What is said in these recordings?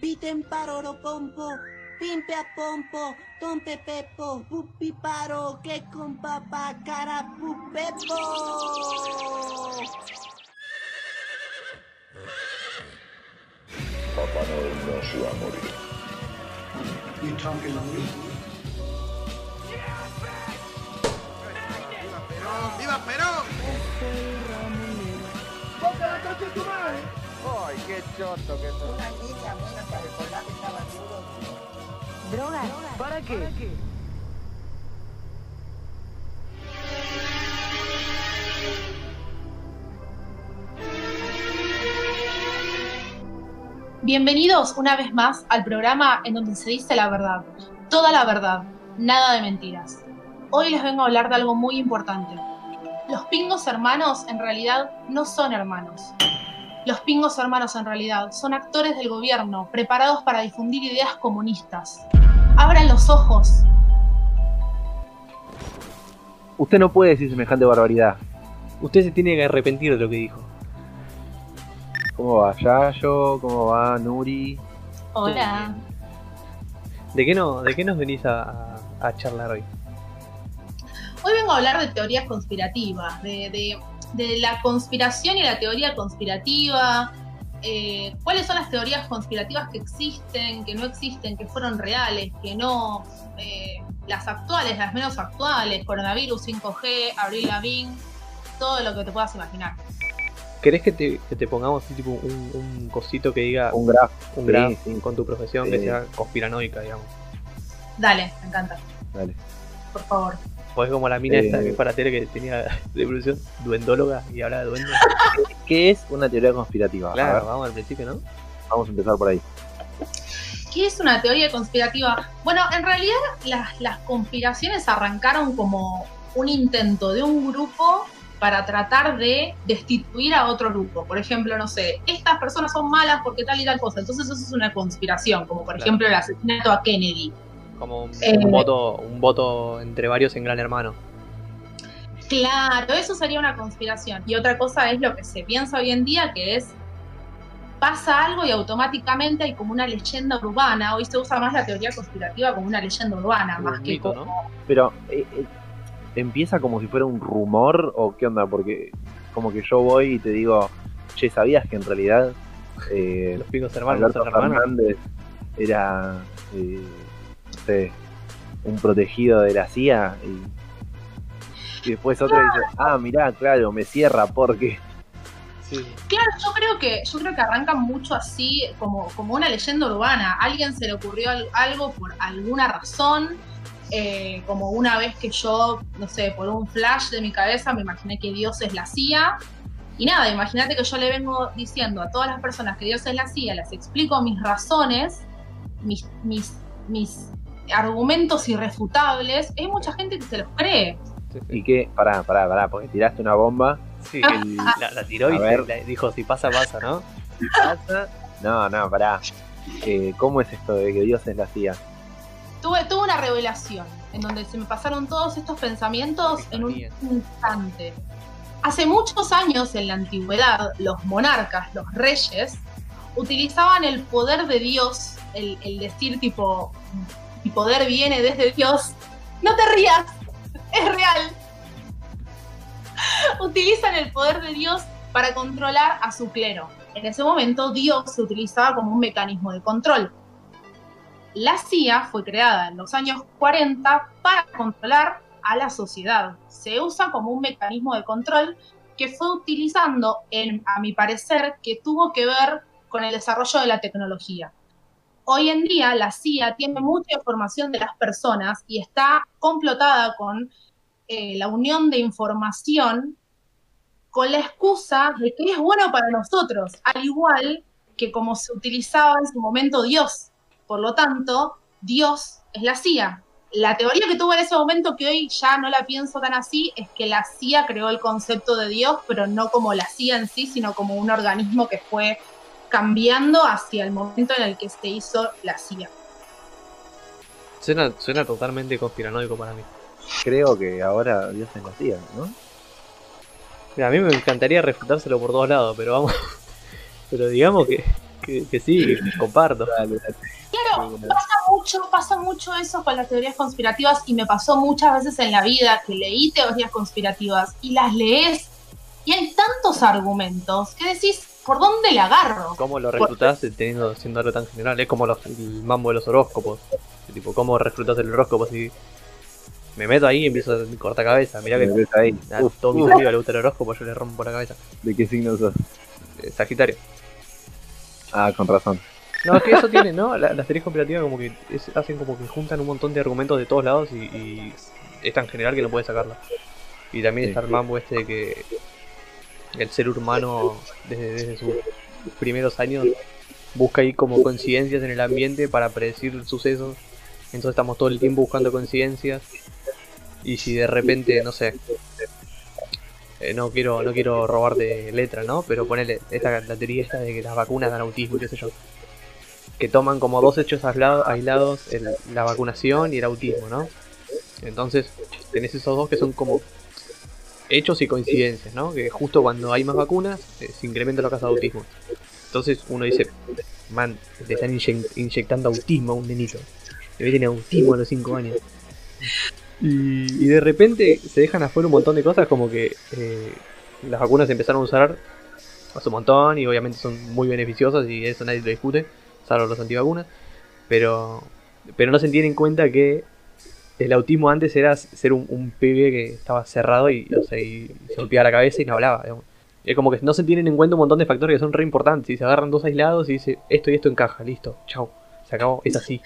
piten paroro pompo, pimpe a pompo, tompe pepo, pupi paro, que con papá cara pupepo. Papá Noel no se va a morir. You talking to me? ¡Viva Perón! ¡Ay, qué choto que sos! ¿Droga? ¿Para qué? Bienvenidos una vez más al programa en donde se dice la verdad, toda la verdad, nada de mentiras. Hoy les vengo a hablar de algo muy importante. Los pingos hermanos en realidad no son hermanos. Los pingos hermanos en realidad son actores del gobierno preparados para difundir ideas comunistas. Abran los ojos. Usted no puede decir semejante barbaridad. Usted se tiene que arrepentir de lo que dijo. ¿Cómo va Yayo? ¿Cómo va Nuri? Hola. ¿De qué, no, de qué nos venís a, charlar hoy? Hoy vengo a hablar de teorías conspirativas, de, de- de la conspiración y la teoría conspirativa, eh, cuáles son las teorías conspirativas que existen, que no existen, que fueron reales, que no, eh, las actuales, las menos actuales, coronavirus, 5G, Abril Lavigne, todo lo que te puedas imaginar. ¿Querés que te, que te pongamos tipo un, un cosito que diga Un graf. un sí, sí. con tu profesión que sea conspiranoica, digamos? Dale, me encanta, Dale. por favor. Pues como la mina Eh. esta que es para tele que tenía de profesión duendóloga y habla de duendes. ¿Qué es una teoría conspirativa? A claro, ver, vamos al principio, ¿no? vamos a empezar por ahí. ¿Qué es una teoría conspirativa? Bueno, en realidad las, las conspiraciones arrancaron como un intento de un grupo para tratar de destituir a otro grupo. Por ejemplo, no sé, estas personas son malas porque tal y tal cosa. Entonces eso es una conspiración, como por Claro. ejemplo el asesinato a Kennedy. Como un, Eh. un voto, un voto entre varios en Gran Hermano. Claro, eso sería una conspiración. Y otra cosa es lo que se piensa hoy en día, que es pasa algo y automáticamente hay como una leyenda urbana. Hoy se usa más la teoría conspirativa como una leyenda urbana, Un más que mito, como ¿no? Pero, eh, eh, ¿empieza como si fuera un rumor o qué onda? Porque como que yo voy y te digo, che, ¿sabías que en realidad eh, Los pingos hermanos no Alberto hermanos. Fernández era, sé, un protegido de la CIA? Y, y después otro dice, ah, mirá, claro, me cierra porque... Sí. Claro, yo creo que, yo creo que arrancan mucho así, como, como una leyenda urbana. A alguien se le ocurrió al- algo por alguna razón. eh, como una vez que yo, no sé, por un flash de mi cabeza me imaginé que Dios es la CIA. Y nada, imagínate que yo le vengo diciendo a todas las personas que Dios es la CIA, les explico mis razones, mis, mis, mis argumentos irrefutables. Hay mucha gente que se los cree. sí, sí. ¿Y qué? Pará, pará, pará, porque tiraste una bomba. Sí, el- la, la tiró y A ver. se- la- dijo, si pasa, pasa, ¿no? ¿Qué pasa? No, no, pará. Eh, ¿Cómo es esto de que Dios es la CIA? Tuve, tuve una revelación en donde se me pasaron todos estos pensamientos en un instante. Hace muchos años en la antigüedad, los monarcas, los reyes, utilizaban el poder de Dios, el, el decir tipo, mi poder viene desde Dios. No te rías, es real. Utilizan el poder de Dios para controlar a su clero. En ese momento Dios se utilizaba como un mecanismo de control. La CIA fue creada en los años 40 para controlar a la sociedad. Se usa como un mecanismo de control que fue utilizando, a mi parecer, que tuvo que ver con el desarrollo de la tecnología. Hoy en día la CIA tiene mucha información de las personas y está complotada con eh, la unión de información con la excusa de que es bueno para nosotros, al igual que como se utilizaba en su momento Dios. Por lo tanto, Dios es la CIA. La teoría que tuve en ese momento, que hoy ya no la pienso tan así, es que la CIA creó el concepto de Dios, pero no como la CIA en sí, sino como un organismo que fue cambiando hacia el momento en el que se hizo la CIA. Suena, suena totalmente conspiranoico para mí. Creo que ahora Dios es la CIA, ¿no? Mira, a mí me encantaría refutárselo por todos lados, pero vamos. Pero digamos que Que, que sí, que comparto. Dale, dale. Claro, pasa mucho, pasa mucho eso con las teorías conspirativas y me pasó muchas veces en la vida que leí teorías conspirativas y las lees y hay tantos argumentos que decís, ¿por dónde le agarro? ¿Cómo lo reclutás teniendo, siendo algo tan general? Es como los, el mambo de los horóscopos. Tipo, ¿cómo reclutás el horóscopo si me meto ahí y empiezo a cortar cabeza? Mirá que ahí. a Uf, todo mi amigo le gusta el horóscopo, yo le rompo la cabeza. ¿De qué signo sos? Eh, Sagitario. Ah, con razón. No, es que eso tiene, ¿no? La- las teorías comparativas como que es- hacen como que juntan un montón de argumentos de todos lados y, y es tan general que no puedes sacarla. Y también Sí. está el mambo este de que el ser humano desde, sus primeros años busca ahí como coincidencias en el ambiente para predecir sucesos. Entonces estamos todo el tiempo buscando coincidencias. Y si de repente, no sé, eh, no quiero no quiero robarte letra, ¿no? Pero ponele esta, la teoría esta de que las vacunas dan autismo y qué sé yo. Que toman como dos hechos aislado- aislados el- la vacunación y el autismo, ¿no? Entonces tenés esos dos que son como hechos y coincidencias, ¿no? Que justo cuando hay más vacunas eh, se incrementa los casos de autismo. Entonces uno dice, man, le están inye- inyectando autismo a un nenito. Debe tener autismo a los 5 años. Y, y de repente se dejan afuera un montón de cosas como que eh, las vacunas se empezaron a usar hace un montón y obviamente son muy beneficiosas y eso nadie lo discute, salvo los antivacunas. Pero, pero no se tiene en cuenta que el autismo antes era ser un, un pibe que estaba cerrado y, o sea, y se golpeaba la cabeza y no hablaba. digamos. Es como que no se tienen en cuenta un montón de factores que son re importantes. Y se agarran dos aislados y dice esto y esto encaja, listo, chao, se acabó, es así.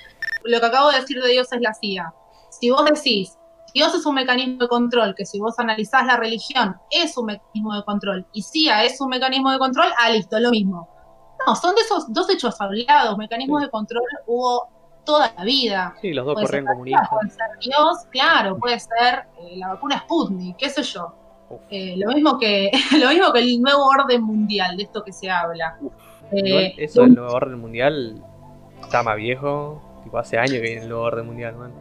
Lo que acabo de decir de Dios es la CIA. Si vos decís, Dios es un mecanismo de control, que si vos analizás la religión es un mecanismo de control, y CIA es un mecanismo de control, ah, listo, lo mismo. No, son de esos dos hechos hablados, mecanismos Sí. de control hubo toda la vida. Sí, los dos Puede comunistas. CIA, Puede ser Dios, claro, puede ser eh, la vacuna Sputnik, qué sé yo. Eh, lo, mismo que, lo mismo que el nuevo orden mundial, de esto que se habla. Eh, eso del nuevo orden mundial está más viejo. Tipo, hace años que viene el nuevo orden mundial, man.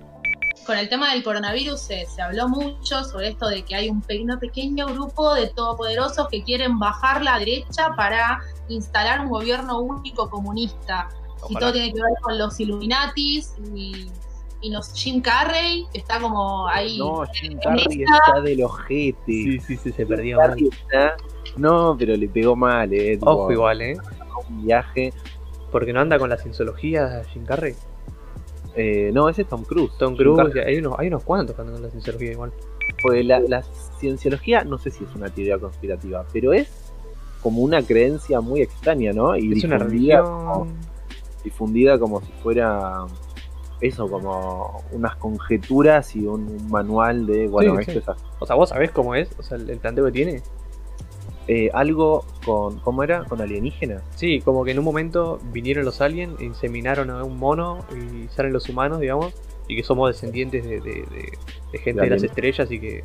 con el tema del coronavirus se, se habló mucho sobre esto de que hay un pequeño, pequeño grupo de todopoderosos que quieren bajar la derecha para instalar un gobierno único comunista. Y Ojalá. todo tiene que ver con los Illuminatis y, y los Jim Carrey, que está como ahí. No, Jim en Carrey esa- está del ojete. Sí, sí, sí, se perdió. Está- No, pero le pegó mal, eh. tipo, Ojo igual, eh. Un viaje. Porque no anda con la cienciología Jim Carrey. Eh, no, ese es Tom Cruise. Tom Cruise, hay unos, hay unos cuantos que andan con la cienciología igual. Porque la, la cienciología, no sé si es una teoría conspirativa, pero es como una creencia muy extraña, ¿no? Y Es una difundida como- religión. Difundida como si fuera eso, como unas conjeturas y un, un manual de, bueno, Sí, esto sí. es así. O sea, vos sabés cómo es, o sea, el, el planteo que tiene. Eh, algo con, ¿cómo era? Con alienígenas. Sí, como que en un momento vinieron los aliens, inseminaron a un mono y salen los humanos, digamos, y que somos descendientes de, de- de- de gente De las estrellas y que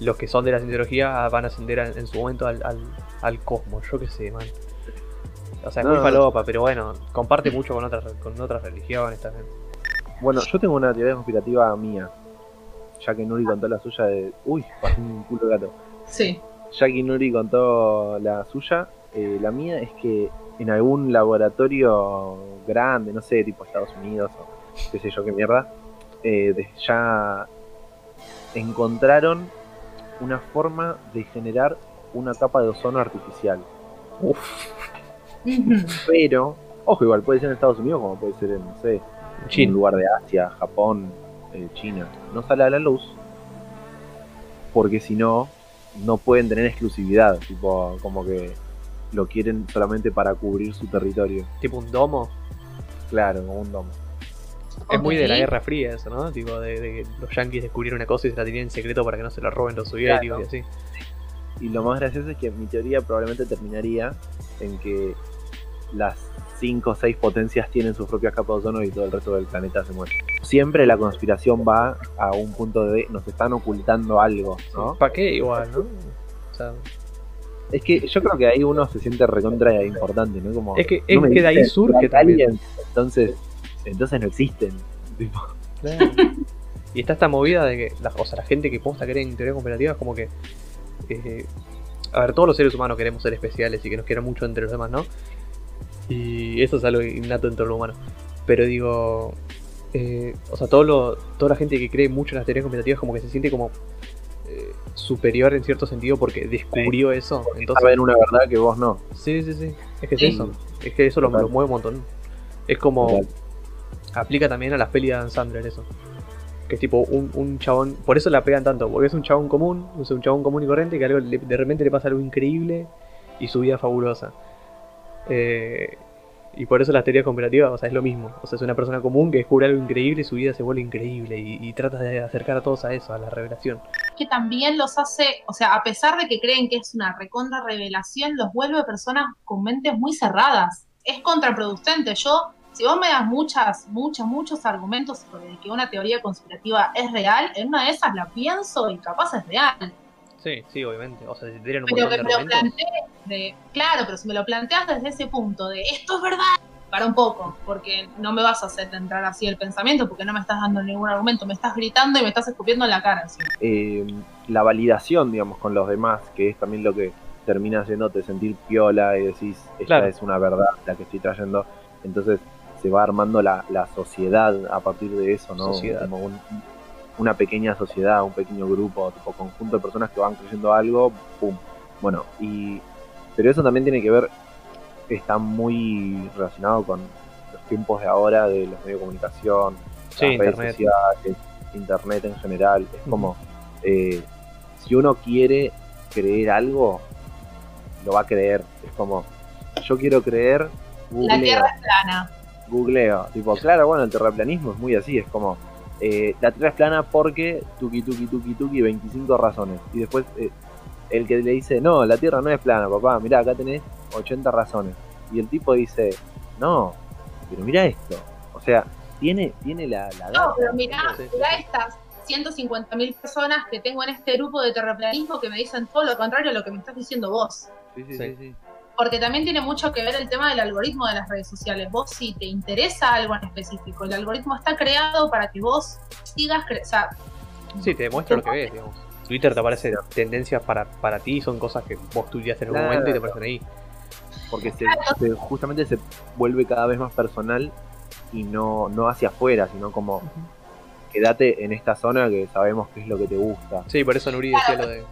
los que son de la cienciología van a ascender a- en su momento al, al, al cosmos, yo qué sé, man. O sea, es No, muy no. falopa, pero bueno, comparte mucho con otras, con otras religiones también. Bueno, yo tengo una teoría conspirativa mía. Ya que Nuri contó la suya de. Uy, pasó un culo de gato. Sí. Ya que Nuri contó la suya, eh, la mía es que en algún laboratorio grande, no sé, tipo Estados Unidos o qué sé yo qué mierda, eh, de- ya encontraron una forma de generar una capa de ozono artificial. Pero, ojo, igual puede ser en Estados Unidos como puede ser en, no sé, en un lugar de Asia, Japón, eh, China. No sale a la luz porque si no, no pueden tener exclusividad. Tipo, como que lo quieren solamente para cubrir su territorio. Tipo un domo. Claro, como un domo. Es muy de la. Guerra Fría eso, ¿no? Tipo de, de que los yankees descubrieron una cosa y se la tenían en secreto para que no se la roben los soviéticos y así. Y lo más gracioso es que mi teoría probablemente terminaría en que las 5 o 6 potencias tienen sus propias capas de ozono y todo el resto del planeta se muere. Siempre la conspiración va a un punto de nos están ocultando algo, ¿no? ¿Para qué igual, no? O sea, Es que yo creo que ahí uno se siente recontra importante, ¿no? Como, Es que- es que de ahí surge también. entonces, entonces no existen. Tipo, Y está esta movida de que, la, o sea, la gente que posta cree en teorías conspirativas, como que. eh, a ver, todos los seres humanos queremos ser especiales y que nos quieran mucho entre los demás, ¿no? Y eso es algo innato en todo lo humano. Pero digo, eh, o sea, todo lo, toda la gente que cree mucho en las teorías conspirativas como que se siente como eh, superior en cierto sentido porque descubrió eso. Entonces, Saben una verdad que vos no. Sí, sí, sí. Es que es Sí. eso. Es que eso lo, lo mueve un montón. Es como. Total. Aplica también a las pelis de Dan Sandler eso. Que es tipo un, un chabón. Por eso la pegan tanto. Porque es un chabón común. Es un chabón común y corriente que algo le- de repente le pasa algo increíble y su vida es fabulosa. Eh, y por eso las teorías conspirativas, o sea, es lo mismo. O sea, es una persona común que descubre algo increíble y su vida se vuelve increíble. Y, y trata de acercar a todos a eso, a la revelación. que también los hace, o sea, a pesar de que creen que es una recontra revelación, los vuelve personas con mentes muy cerradas. Es contraproducente. Yo, si vos me das muchas, muchos, muchos argumentos sobre que una teoría conspirativa es real, en una de esas la pienso y capaz es real. Sí, sí, obviamente. O sea, si tienen un Pero montón que de me lo argumentos. plantees de, claro, pero si me lo planteas desde ese punto de esto es verdad, para un poco, porque no me vas a hacer entrar así el pensamiento, porque no me estás dando ningún argumento, me estás gritando y me estás escupiendo en la cara. así. eh, la validación, digamos, con los demás, que es también lo que termina haciéndote sentir piola y decís, esta Claro. es una verdad la que estoy trayendo. Entonces se va armando la, la sociedad a partir de eso, ¿no? Sociedad. Como un- una pequeña sociedad, un pequeño grupo, tipo conjunto de personas que van creyendo algo, pum. Bueno, y pero eso también tiene que ver, está muy relacionado con los tiempos de ahora de los medios de comunicación, Sí, las redes internet. sociales, internet en general. Es como, eh, si uno quiere creer algo, lo va a creer. Es como, yo quiero creer, La googleo, Tierra es plana. googleo. Tipo, claro, bueno, el terraplanismo es muy así, es como, eh, la Tierra es plana porque, tuki, tuki, tuki, tuki, 25 razones. Y después, eh, el que le dice, no, la Tierra no es plana, papá, mirá, acá tenés 80 razones. Y el tipo dice, no, pero mira esto. O sea, tiene, tiene la, la No, pero mirá, mirá estas 150.000 personas que tengo en este grupo de terraplanismo que me dicen todo lo contrario a lo que me estás diciendo vos. Sí, sí, Sí. sí, sí. Porque también tiene mucho que ver el tema del algoritmo de las redes sociales. Vos si te interesa algo en específico, el algoritmo está creado para que vos sigas, cre- o sea, Sí, te demuestra lo que ves, digamos. Twitter te aparece tendencias para, para ti, son cosas que vos estudiaste en algún Claro. momento y te aparecen ahí. Porque se, se- justamente se vuelve cada vez más personal y no, no hacia afuera, sino como quédate en esta zona que sabemos qué es lo que te gusta. Sí, por eso Nuri decía lo de.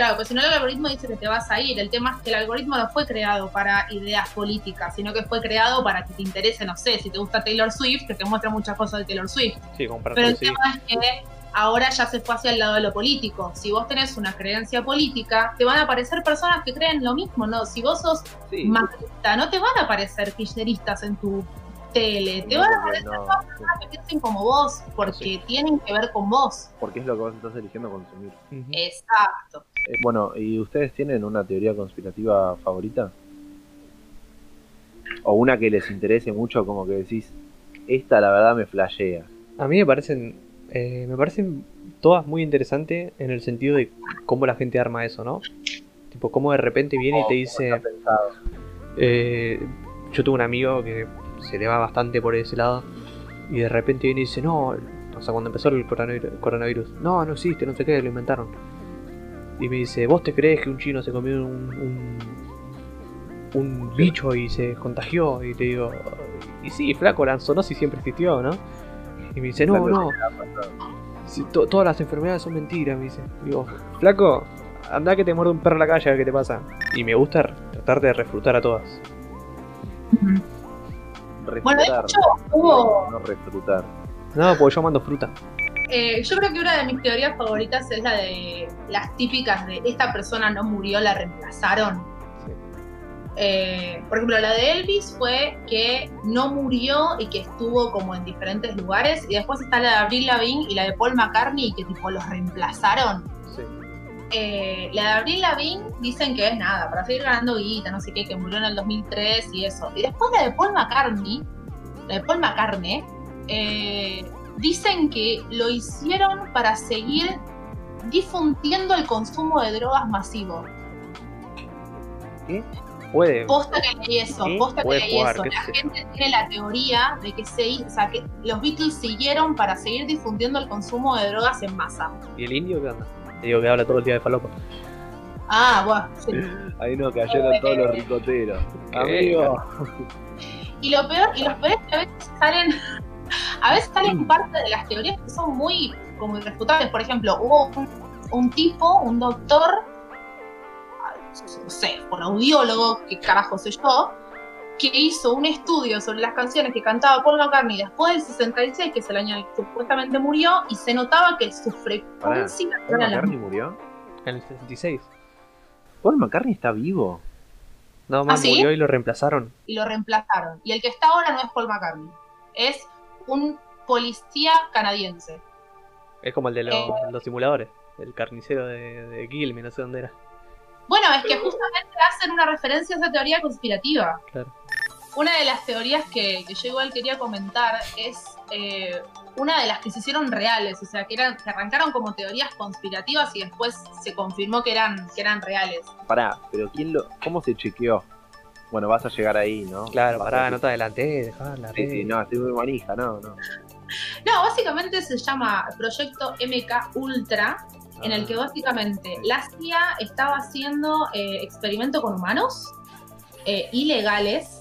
Claro, pues si no el algoritmo dice que te vas a ir. El tema es que el algoritmo no fue creado para ideas políticas, sino que fue creado para que te interese, no sé, si te gusta Taylor Swift, que te muestra muchas cosas de Taylor Swift. Sí, Pero el sí. tema es que ahora ya se fue hacia el lado de lo político. Si vos tenés una creencia política, te van a aparecer personas que creen lo mismo, ¿no? Si vos sos Sí, macrista, no te van a aparecer kirchneristas en tu tele, te no, van a aparecer no, personas que piensen como vos, porque Sí. tienen que ver con vos. porque es lo que vos estás eligiendo consumir. Exacto. Eh, bueno, ¿y ustedes tienen una teoría conspirativa favorita? O una que les interese mucho, como que decís, esta la verdad me flashea. A mí me parecen. eh, me parecen todas muy interesantes en el sentido de cómo la gente arma eso, ¿no? Tipo, cómo de repente viene y te dice. Está pensado. eh, yo tuve un amigo que se le va bastante por ese lado. Y de repente viene y dice, no, o sea, cuando empezó el coronavirus, no, no existe, no sé qué, lo inventaron. Y me dice, ¿vos te crees que un chino se comió un, un, un bicho y se contagió? Y te digo, y sí, flaco, la zoonosis siempre existió, ¿no? Y me dice, no, Flaco, no, si to- todas las enfermedades son mentiras, me dice. Digo, flaco, anda que te muerde un perro en la calle, a ver qué te pasa. Y me gusta tratar de refutar a todas. Bueno, de hecho, hubo- no refutar. No, porque yo mando fruta. Eh, yo creo que una de mis teorías favoritas es la de las típicas de esta persona no murió, la reemplazaron. Sí. Eh, por ejemplo, la de Elvis fue que no murió y que estuvo como en diferentes lugares. Y después está la de Avril Lavigne y la de Paul McCartney que tipo los reemplazaron. Sí. Eh, la de Avril Lavigne dicen que es nada, para seguir ganando guita, no sé qué, que murió en el 2003 y eso. Y después la de Paul McCartney, la de Paul McCartney, eh, dicen que lo hicieron para seguir difundiendo el consumo de drogas masivo. Puede. Posta que leí eso, Sí, posta que leí jugar, eso. qué La gente tiene la teoría de que, se, o sea, que los Beatles siguieron para seguir difundiendo el consumo de drogas en masa. ¿Y el indio qué onda? Te digo que habla todo el día de falopa. Ah, bueno, sí. Ahí nos cayeron todos los ricoteros. ¿Qué? Amigo. Y lo peor, y los peores que a veces salen, a veces salen parte de las teorías que son muy como irrefutables. Por ejemplo, hubo un, un tipo, un doctor, no sé, un audiólogo, que carajo sé yo, que hizo un estudio sobre las canciones que cantaba Paul McCartney después del 66, que es el año en el que supuestamente murió, y se notaba que su frecuencia ¿Paul la McCartney murió? En el 66. ¿Paul McCartney está vivo? No, más ¿Ah, sí? murió y lo reemplazaron. y lo reemplazaron. Y el que está ahora no es Paul McCartney, es un policía canadiense. Es como el de los, Eh. los simuladores. El carnicero de, de Gilme, no sé dónde era. Bueno, es que justamente hacen una referencia a esa teoría conspirativa. Claro. Una de las teorías que, que yo igual quería comentar es eh, una de las que se hicieron reales, o sea, que, eran, que arrancaron como teorías conspirativas y después se confirmó que eran, que eran reales. Pará, pero ¿quién lo, ¿cómo se chequeó? Bueno, vas a llegar ahí, ¿no? Claro, Vas pará, a- no te adelanté, dejá la Sí, sí, no, estoy muy manija, no, no. No, básicamente se llama Proyecto MK Ultra, en el que Ah, básicamente la CIA estaba haciendo eh, experimento con humanos eh, ilegales,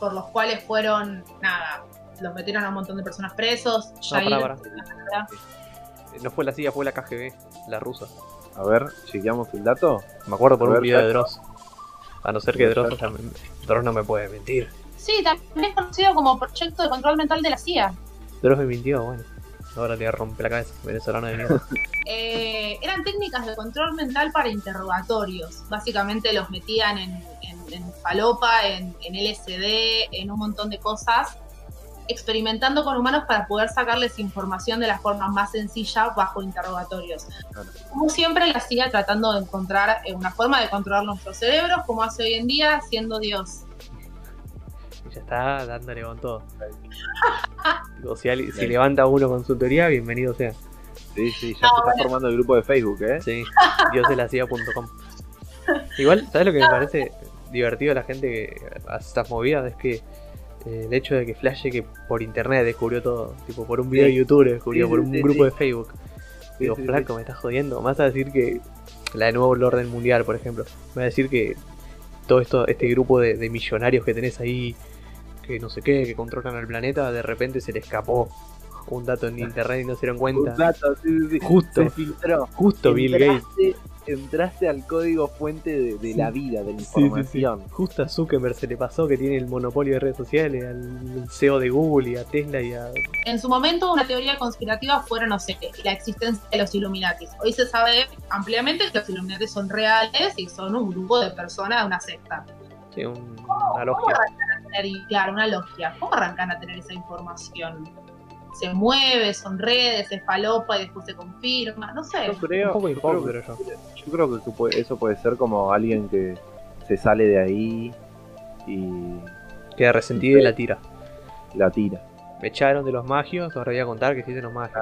por los cuales fueron, nada, los metieron a un montón de personas presos. Jair- pará, No fue la CIA, fue la KGB, la rusa. A ver, chequeamos el dato. Me acuerdo por A un ver, video de. Dross. A no ser que Dross, o sea, me- Dross no me puede mentir. Sí, también es conocido como Proyecto de Control Mental de la CIA. Dross me mintió, bueno. Ahora le voy a romper la cabeza, venezolano de mierda. Eh, eran técnicas de control mental para interrogatorios. Básicamente los metían en, en, en falopa, en, en LSD, en un montón de cosas, experimentando con humanos para poder sacarles información de la forma más sencilla bajo interrogatorios. Claro. Como siempre, la CIA tratando de encontrar eh, una forma de controlar nuestros cerebros, como hace hoy en día, siendo Dios. Y ya está dándole con todo. Digo, si, ali- si levanta uno con su teoría, bienvenido sea. Sí, sí, ya se está formando el grupo de Facebook, ¿eh? Sí, diosdelacia.com. Igual, ¿sabes lo que me parece divertido de la gente que hace estas movidas? Es que eh, el hecho de que Flash que por internet descubrió todo, tipo por un video de YouTube descubrió, Sí, por un grupo de Facebook. Digo, flaco, me estás jodiendo. Me vas a decir que la de nuevo el orden mundial, por ejemplo. Me va a decir que todo esto, este grupo de, de millonarios que tenés ahí, que no sé qué, que controlan el planeta, de repente se le escapó un dato en internet y no se dieron cuenta. Un dato, sí, sí, sí. Justo. Se filtró. Justo Bill Gates. Entraste, al código fuente de, de la vida, de la Sí, sí, sí. información. Justo a Zuckerberg se le pasó que tiene el monopolio de redes sociales, al CEO de Google y a Tesla y a... En su momento, una teoría conspirativa fuera, no sé, la existencia de los Illuminatis. Hoy se sabe ampliamente que los Illuminatis son reales y son un grupo de personas de una secta. sí, un- ¿Cómo, una cómo logia. arrancan a tener, claro, una logia? ¿Cómo arrancan a tener esa información? Se mueve, son redes, se falopa y después se confirma, no sé. Yo creo, Un poco yo creo que- creo yo. yo creo que eso puede- eso puede ser como alguien que se sale de ahí y Queda resentido y la tira. la tira. Me echaron de los magios, ahora voy a contar que existen los magios.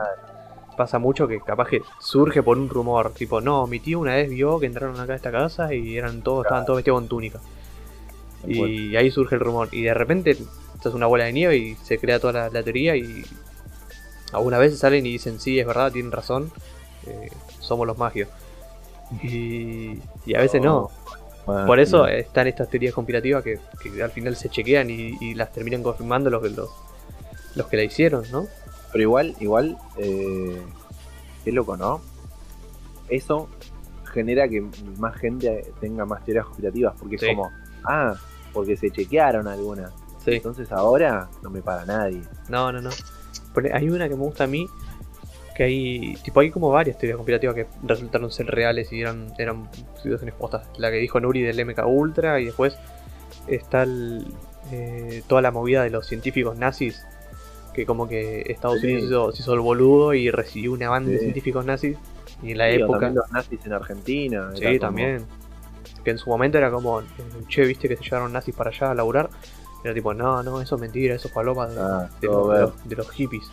Pasa mucho que capaz que surge por un rumor, tipo, no, mi tío una vez vio que entraron acá a esta casa y eran todos, estaban todos vestidos con túnica. Y ahí surge el rumor. Y de repente, esto es una bola de nieve y se crea toda la, la teoría y algunas veces salen y dicen, sí, es verdad, tienen razón, eh, somos los magios. Y, y a veces no. Por eso sí. están estas teorías conspirativas que, que al final se chequean y, y las terminan confirmando los, que- los, los que la hicieron, ¿no? Pero igual, igual, eh, qué loco, ¿no? Eso genera que más gente tenga más teorías conspirativas, porque Sí. es como, ah, porque se chequearon algunas. Sí. Entonces ahora no me para nadie. No, no, no. Hay una que me gusta a mí, que hay, tipo, hay como varias teorías conspirativas que resultaron ser reales y eran, eran situaciones postas. La que dijo Nuri del MK Ultra y después está el, eh, toda la movida de los científicos nazis, que como que Estados Sí. Unidos hizo, se hizo el boludo y recibió una banda de científicos nazis y en la Sí, época... los nazis en Argentina. Sí, como- también. Que en su momento era como, eh, che, viste que se llevaron nazis para allá a laburar. Era tipo, no, no, eso es mentira, eso es paloma de, Ah, de los, de, ver. los, de los hippies.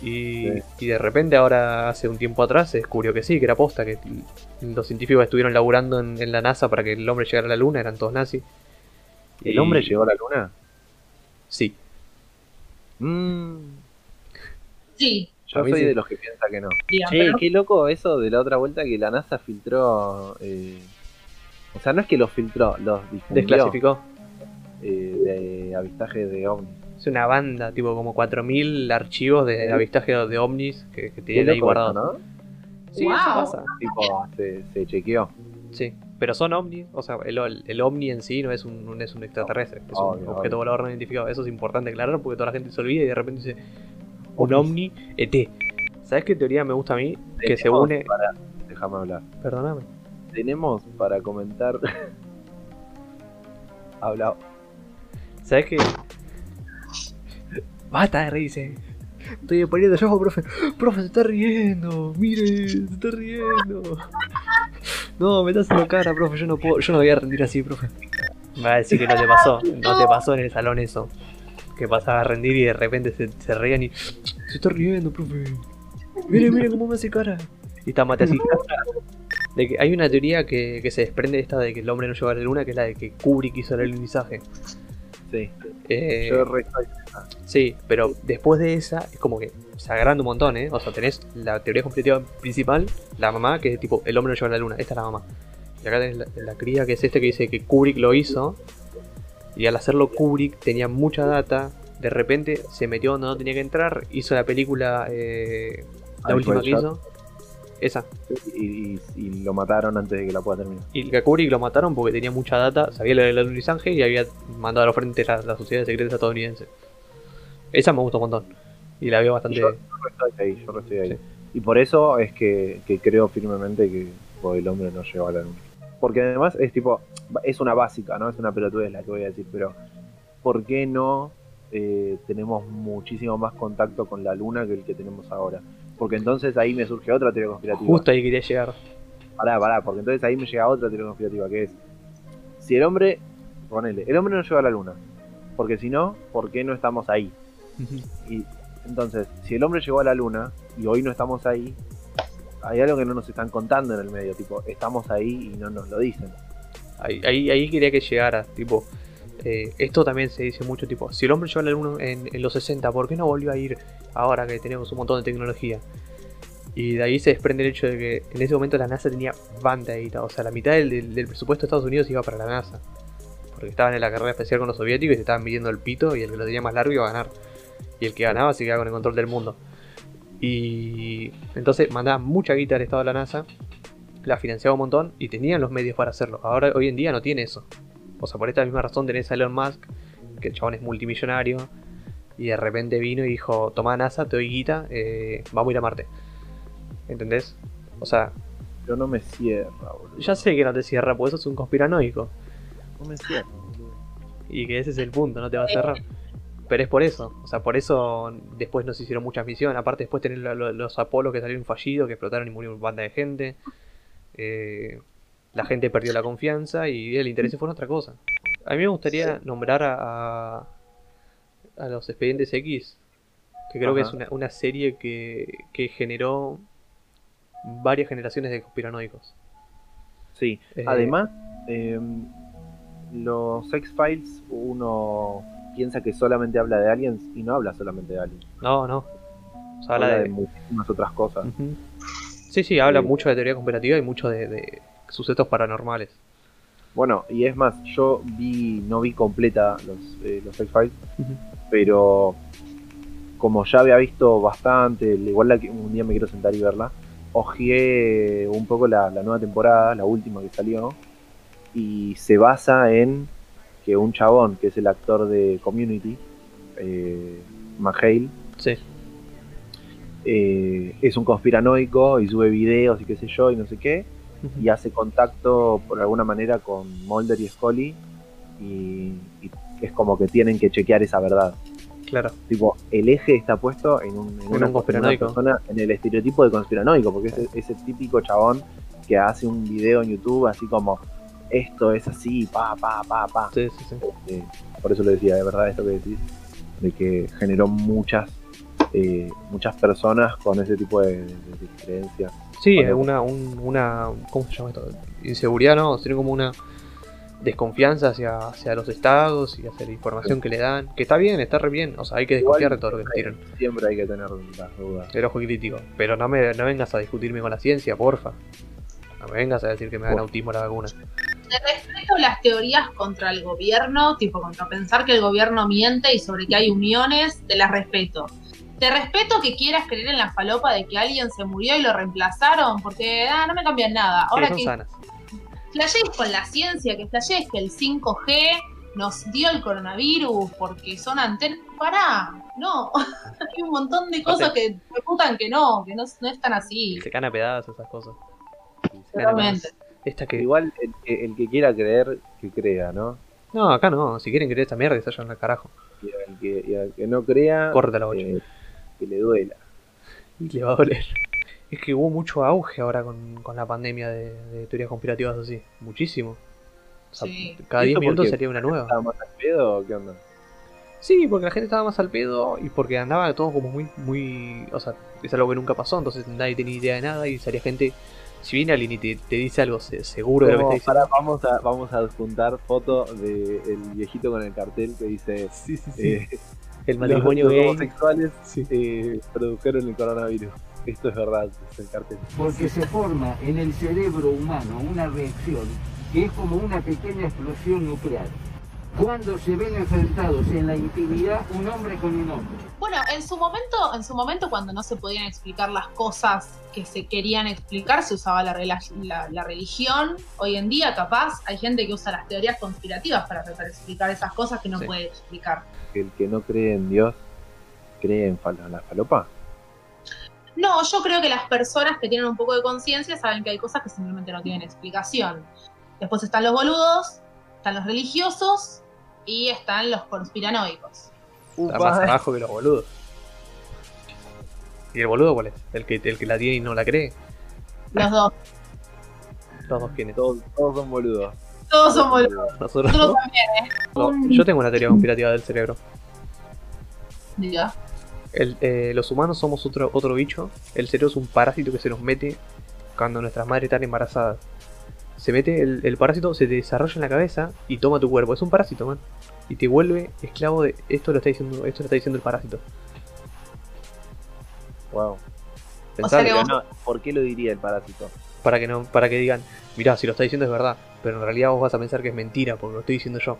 Y, Sí. y de repente ahora, hace un tiempo atrás, se descubrió que sí, que era posta, que los científicos estuvieron laburando en, en la NASA para que el hombre llegara a la luna eran todos nazis. ¿El Y- hombre llegó a la luna? Sí. Mm, Sí, yo soy sí. de los que piensa que no. Che, pero qué loco eso de la otra vuelta que la NASA filtró eh, O sea, no es que los filtró, los difundió Desclasificó. Eh, de avistaje de ovnis. Es una banda, tipo como 4.000 archivos de avistaje de ovnis que, que tienen ahí guardados. ¿no? Sí, Wow. eso pasa. Tipo, se, se chequeó. Sí, pero son ovnis, o sea, el, el ovni en sí no es un, no es un extraterrestre, es Obvio, un obvio. objeto volador no identificado. Eso es importante aclarar porque toda la gente se olvida y de repente dice un ovni ET. ¿Sabes qué teoría me gusta a mí? Que se une. para- déjame hablar. Perdóname. Tenemos para comentar. Habla. ¿Sabes qué? Basta de reírse. Estoy poniendo yo, profe. Profe, se está riendo. Mire, se está riendo. No, me está haciendo cara, profe. Yo no puedo, yo no voy a rendir así, profe. Me va a decir que no te pasó. No te pasó en el salón eso. Que pasaba a rendir y de repente se, se reían y. Se está riendo, profe. Mire, mire cómo me hace cara. Y está mate así. De que hay una teoría que, que se desprende de esta de que el hombre no llegó a la luna, que es la de que Kubrick hizo el alunizaje. Sí, Eh, yo re estoy- Sí, pero después de esa es como que se agranda un montón, ¿eh? O sea, tenés la teoría conspirativa principal, la mamá, que es tipo, el hombre no lleva a la luna, esta es la mamá. Y acá tenés la, la cría, que es este que dice que Kubrick lo hizo, y al hacerlo Kubrick tenía mucha data, de repente se metió donde no tenía que entrar, hizo la película, eh, la última que hizo, esa. y, y- y lo mataron antes de que la pueda terminar. Y Kubrick lo mataron porque tenía mucha data, sabía lo del alunizaje y había mandado a la frente la, la sociedad secreta estadounidense. Esa me gustó un montón. Y la veo bastante... Yo- Yo estoy ahí, yo estoy ahí. Sí. Y por eso es que, que creo firmemente que el hombre no llegó a la luna. Porque además es tipo, es una básica, ¿no? Es una pelotudez la que voy a decir, pero ¿por qué no eh, tenemos muchísimo más contacto con la luna que el que tenemos ahora? Porque entonces ahí me surge otra teoría conspirativa. Justo ahí quería llegar. Pará, pará, porque entonces ahí me llega otra teoría conspirativa, que es, si el hombre, ponele, el hombre no llegó a la luna, porque si no, ¿por qué no estamos ahí? Y entonces, si el hombre llegó a la luna y hoy no estamos ahí, hay algo que no nos están contando en el medio, tipo, estamos ahí y no nos lo dicen. Ahí, ahí, ahí quería que llegara, tipo, eh, esto también se dice mucho, tipo, si el hombre llegó a la luna en, los 60, ¿por qué no volvió a ir ahora que tenemos un montón de tecnología? Y de ahí se desprende el hecho de que en ese momento la NASA tenía banda de guita, o sea, la mitad del presupuesto de Estados Unidos iba para la NASA. Porque estaban en la carrera especial con los soviéticos y se estaban midiendo el pito y el que lo tenía más largo iba a ganar. Y el que ganaba se quedaba con el control del mundo. Y entonces mandaban mucha guita al estado de la NASA, la financiaba un montón y tenían los medios para hacerlo. Ahora, hoy en día no tiene eso. O sea, por esta misma razón tenés a Elon Musk, que el chabón es multimillonario, y de repente vino y dijo, toma NASA, te doy guita, eh, vamos a ir a Marte. ¿Entendés? O sea, Pero no me cierra, boludo. ya sé que no te cierra, porque sos un conspiranoico. No me cierra, boludo. Y que ese es el punto, no te va a cerrar. Pero es por eso, o sea, por eso después no se hicieron muchas misiones. Aparte, después tener lo- lo- los Apolos que salieron fallidos, que explotaron y murió una banda de gente. Eh, la gente perdió la confianza y el interés fue en otra cosa. A mí me gustaría nombrar a, a, los Expedientes X, que creo que es una, una serie que, que generó varias generaciones de conspiranoicos. Sí, Eh, además, eh, los X-Files, uno piensa que solamente habla de aliens y no habla solamente de aliens. No, no. O sea, Habla, habla de... de, muchísimas otras cosas. Sí, sí, habla Sí. mucho de teoría conspirativa y mucho de, de sucesos paranormales. Bueno, y es más, yo vi, no vi completa los, eh, los X-Files, pero como ya había visto bastante, igual la que un día me quiero sentar y verla, ojeé un poco la, la nueva temporada, la última que salió, y se basa en que un chabón, que es el actor de Community, eh, McHale, Sí. eh, es un conspiranoico y sube videos y qué sé yo y no sé qué, Y hace contacto por alguna manera con Mulder y Scully y, y es como que tienen que chequear esa verdad. Claro. Tipo, el eje está puesto en un, en En una, un conspiranoico. en una persona, en el estereotipo de conspiranoico, porque es ese típico chabón que hace un video en YouTube así como esto es así, pa, pa, pa, pa. Sí, sí, sí. Eh, por eso lo decía, de verdad, esto que decís, de que generó muchas eh, muchas personas con ese tipo de, de- de creencias. Sí, es una, un- una. ¿Cómo se llama esto? Inseguridad, ¿no? Tiene como una desconfianza hacia, hacia los estados y hacia la información que le dan. Que está bien, está re bien. O sea, hay que desconfiar de todo lo que nos tiran. Siempre hay que tener las dudas. El ojo crítico. Pero no me no vengas a discutirme con la ciencia, porfa. No me vengas a decir que me dan autismo la vacuna. Te respeto las teorías contra el gobierno, tipo contra pensar que el gobierno miente y sobre que hay uniones, te las respeto. Te respeto que quieras creer en la falopa de que alguien se murió y lo reemplazaron, porque ah, no me cambian nada. Sí, Ahora son que flashees con la ciencia, que flashees que el 5G nos dio el coronavirus porque son antenas. Pará, no. Hay un montón de cosas que reputan que no, que no, no están así. Se caen a pedazos esas cosas. Totalmente. Esta que. Igual el que, el que quiera creer, que crea, ¿no? No, acá no. Si quieren creer esta mierda, que se vayan al carajo. Y al que, y al que no crea, Córrete la bocha. eh, que le duela. Y le va a doler. Es que hubo mucho auge ahora con, con la pandemia de, de teorías conspirativas así. Muchísimo. O sea, Sí. Cada ¿Y 10 eso por minutos salía una nueva. ¿Estaba más al pedo o qué onda? Sí, porque la gente estaba más al pedo y porque andaba todo como muy, muy... O sea, es algo que nunca pasó, entonces nadie tenía idea de nada y salía gente... Si viene alguien y te, te dice algo se- seguro de lo que está diciendo... vamos a vamos a juntar foto del viejito con el cartel que dice Sí, sí, eh, El matrimonio los, los gay... homosexuales Sí. eh, produjeron el coronavirus. Esto es verdad, es el cartel. porque se forma en el cerebro humano una reacción que es como una pequeña explosión nuclear. Cuando se ven enfrentados en la intimidad un hombre con un hombre. Bueno, en su momento, en su momento cuando no se podían explicar las cosas que se querían explicar, se usaba la, la- la religión. Hoy en día, capaz, hay gente que usa las teorías conspirativas para tratar de explicar esas cosas que no Sí. puede explicar. El que no cree en Dios, cree en fal- la falopa. No, yo creo que las personas que tienen un poco de conciencia saben que hay cosas que simplemente no tienen explicación. Después están los boludos, están los religiosos y están los conspiranoicos. Está más abajo que los boludos. ¿Y el boludo cuál es? ¿El que, el que la tiene y no la cree? Los dos. Los dos quiénes. Todos, todos son boludos. Todos. Nosotros Nosotros no. también, ¿eh? No, Yo tengo una teoría conspirativa del cerebro. Diga. El- eh, los humanos somos otro, otro bicho. El cerebro es un parásito que se nos mete cuando nuestras madres están embarazadas. Se mete, el, el parásito se te desarrolla en la cabeza y toma tu cuerpo. Es un parásito, man. Y te vuelve esclavo de esto lo está diciendo, esto lo está diciendo el parásito. Wow. sea que Pero vos- no, ¿por qué lo diría el parásito? Para que no, para que digan, mirá, si lo está diciendo es verdad. Pero en realidad vos vas a pensar que es mentira porque lo estoy diciendo yo.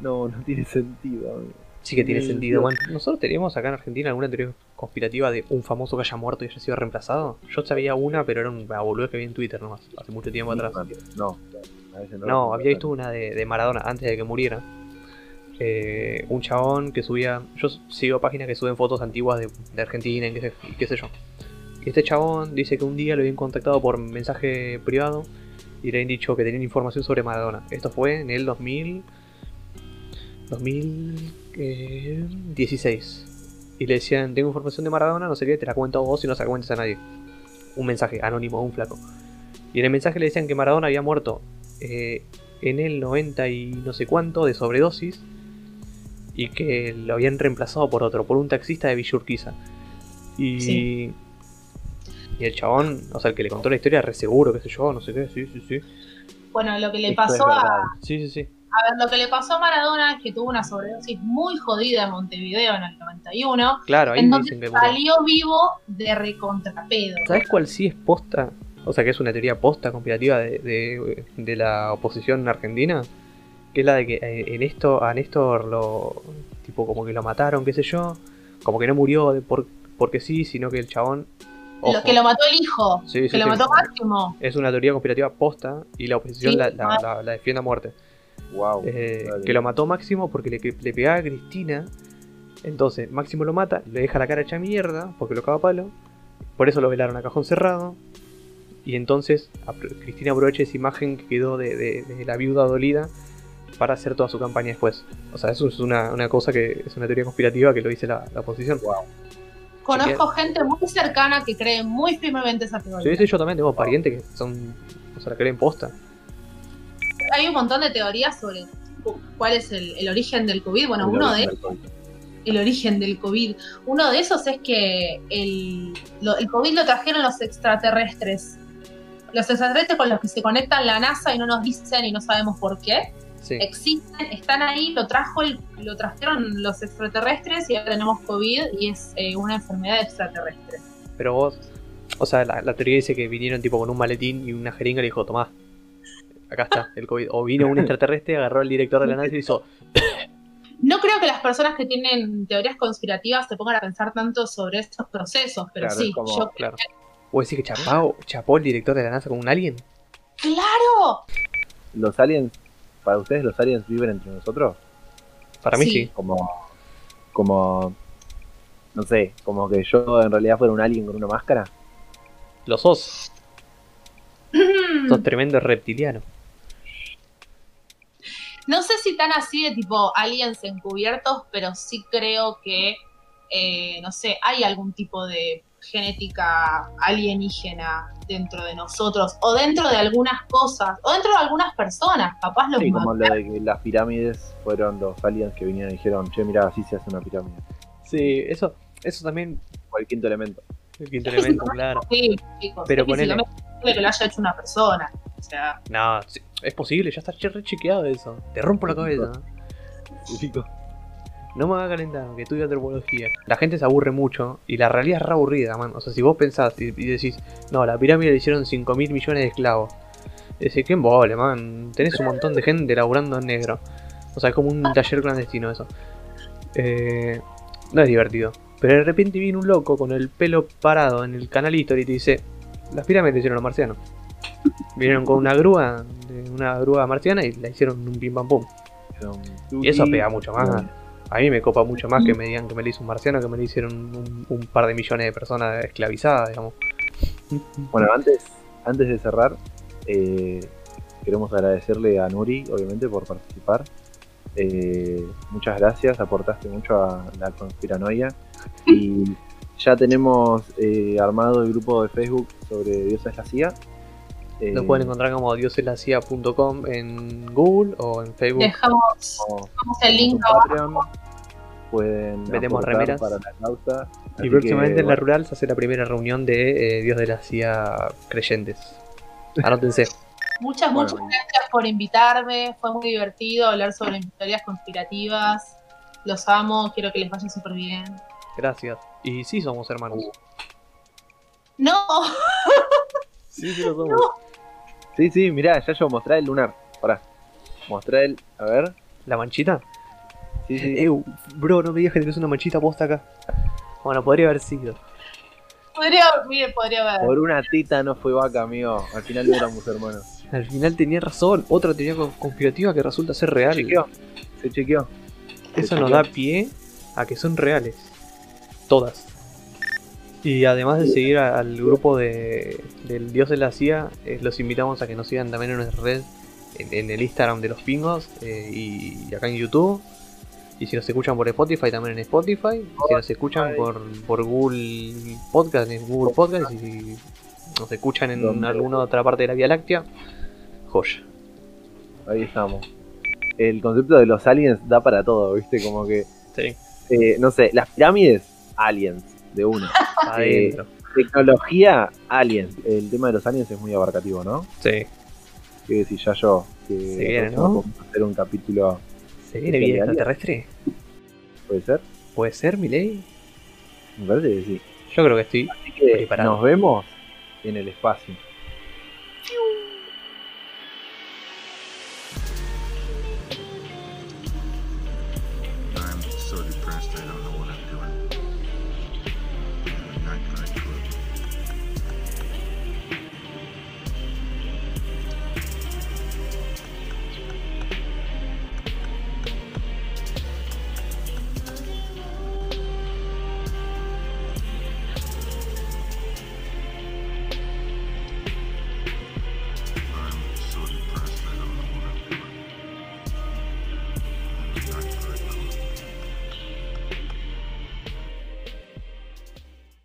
No, no tiene sentido. amigo. Sí que tiene sentido, man. ¿Nosotros tenemos acá en Argentina alguna teoría conspirativa de un famoso que haya muerto y haya sido reemplazado? Yo sabía una, pero era un boludez que vi en Twitter nomás, hace mucho tiempo atrás. No, a veces no. No, había visto una de, de Maradona antes de que muriera. Eh, un chabón que subía. Yo sigo páginas que suben fotos antiguas de, de Argentina y qué, qué sé yo. Y este chabón dice que un día lo habían contactado por mensaje privado y le habían dicho que tenían información sobre Maradona. Esto fue en el 2000. 2016. Y le decían: Tengo información de Maradona, no sé qué, te la cuento a vos y no se la cuentes a nadie. Un mensaje anónimo, un flaco. Y en el mensaje le decían que Maradona había muerto eh, en el 90 y no sé cuánto de sobredosis y que lo habían reemplazado por otro, por un taxista de Villa Urquiza. Y. y el chabón, o sea, el que le contó la historia, re seguro, qué sé yo, no sé qué, sí, sí, sí. Bueno, lo que le Esto pasó a. Sí, sí, sí. a ver, lo que le pasó a Maradona es que tuvo una sobredosis muy jodida en Montevideo en el 91, Claro, ahí en donde dicen que murió. salió vivo de recontrapedo. ¿Sabes cuál sí es posta? O sea, que es una teoría posta conspirativa de, de, de la oposición argentina. Que es la de que eh, en esto, a Néstor lo. Tipo, como que lo mataron, qué sé yo. Como que no murió de por, porque sí, sino que el chabón. Lo ojo, que lo mató el hijo, Sí, que sí, lo sí. mató Máximo. Es una teoría conspirativa posta y la oposición Sí, la, la- la- la defiende a muerte. Wow. Eh, que lo mató Máximo porque le, le pegaba a Cristina. Entonces, Máximo lo mata, le deja la cara hecha mierda porque lo caga a palo. Por eso lo velaron a cajón cerrado. Y entonces Cristina aprovecha esa imagen que quedó de, de- de la viuda dolida para hacer toda su campaña después. O sea, eso es una, una cosa que es una teoría conspirativa que lo dice la, la oposición. Conozco gente muy cercana que cree muy firmemente esa teoría. Sí, sí, yo también tengo parientes que son. O sea, la creen posta. Hay un montón de teorías sobre cu- cuál es el, el origen del COVID. Bueno, El uno de COVID. el origen del COVID. Uno de esos es que el, lo- el COVID lo trajeron los extraterrestres. Los extraterrestres con los que se conectan la NASA y no nos dicen y no sabemos por qué. Sí. Existen, están ahí, lo trajo el- lo trajeron los extraterrestres y ahora tenemos COVID y es eh, una enfermedad extraterrestre. Pero vos. O sea, la, la teoría dice que vinieron tipo con un maletín y una jeringa y le dijo, tomá. acá está, el COVID. O vino un extraterrestre, agarró al director de la NASA y hizo. No creo que las personas que tienen teorías conspirativas se pongan a pensar tanto sobre estos procesos, pero Claro, sí, como- yo Claro. ¿Vos decís que chapó, chapó el director de la NASA con un alien? ¡Claro! ¿Los aliens, para ustedes los aliens viven entre nosotros? Para mí Sí. sí. Como, como, no sé, como que yo en realidad fuera un alien con una máscara. Lo sos. Sos tremendo reptiliano. No sé si tan así de tipo aliens encubiertos, pero sí creo que, eh, no sé, hay algún tipo de genética alienígena dentro de nosotros, o dentro de algunas cosas, o dentro de algunas personas, capaz los Sí, como lo de que las pirámides fueron los aliens que vinieron y dijeron, che, mira, así se hace una pirámide. Sí, eso, eso también. O el quinto elemento. El quinto elemento, claro. Sí, chicos, Pero es ponele- que lo haya hecho una persona. O sea, No, es posible, ya está re chequeado eso. Te rompo la cabeza. No me hagas calentar, que estudio antropología. La gente se aburre mucho y la realidad es re aburrida, man. O sea, si vos pensás y, y decís, no, la pirámide le hicieron 5 mil millones de esclavos. Decís, qué embole, man. Tenés un montón de gente laburando en negro. O sea, es como un taller clandestino eso. Eh, no es divertido. Pero de repente viene un loco con el pelo parado en el canal History y te dice, las pirámides le hicieron los marcianos. Vinieron con una grúa, una grúa marciana y la hicieron un pim pam pum. Y eso pega mucho más. A mí me copa mucho más que me digan que me lo hizo un marciano que me lo hicieron un, un par de millones de personas esclavizadas, digamos. Bueno, antes, antes de cerrar, eh, queremos agradecerle a Nuri, obviamente, por participar. Eh, muchas gracias, aportaste mucho a la conspiranoia. Y ya tenemos eh, armado el grupo de Facebook sobre Dioses la CIA. Eh, Lo pueden encontrar como dioseslacia.com en Google o en Facebook. dejamos, el link abajo. Patreon. Pueden aportar remeras. para la causa. Y Así próximamente que, en la bueno, rural se hace la primera reunión de eh, Dios de la CIA creyentes. Anótense. Muchas, Bueno. muchas gracias por invitarme. Fue muy divertido hablar sobre mis teorías conspirativas. Los amo, quiero que les vaya súper bien. Gracias. Y sí somos hermanos. No, Sí, sí lo somos. Sí, sí, mirá, ya yo mostré el lunar. Pará. Mostré el. A ver. ¿La manchita? Sí, sí. Eh, bro, no me digas que tenés una manchita posta acá. Bueno, podría haber sido. podría, mire, podría haber. Por una tita no fue vaca, amigo. Al final no éramos hermanos. Al final tenía razón. Otra teoría con- conspirativa que resulta ser real. Se chequeó. Se chequeó. Eso nos da pie a que son reales. Todas. Y además de seguir a- al grupo de, del Dios de la CIA, eh, los invitamos a que nos sigan también en nuestra red, en, en el Instagram de los pingos eh, y, y acá en YouTube. Y si nos escuchan por Spotify, también en Spotify. Si nos escuchan por, por Google Podcast, en Google Podcast. Y si nos escuchan en alguna otra parte de la Vía Láctea, joya. Ahí estamos. El concepto de los aliens da para todo, ¿viste? Como que. Sí, eh, no sé, las pirámides, aliens, de una. adentro. Tecnología, aliens. El tema de los aliens es muy abarcativo, ¿no? Sí. Que decir ya yo. Que Se viene, ¿no? hacer un capítulo. ¿Se viene ¿Es vida real? extraterrestre? ¿Puede ser? ¿Puede ser, Miley? Me parece que sí. Yo creo que sí. Así que Preparado. nos vemos en el espacio.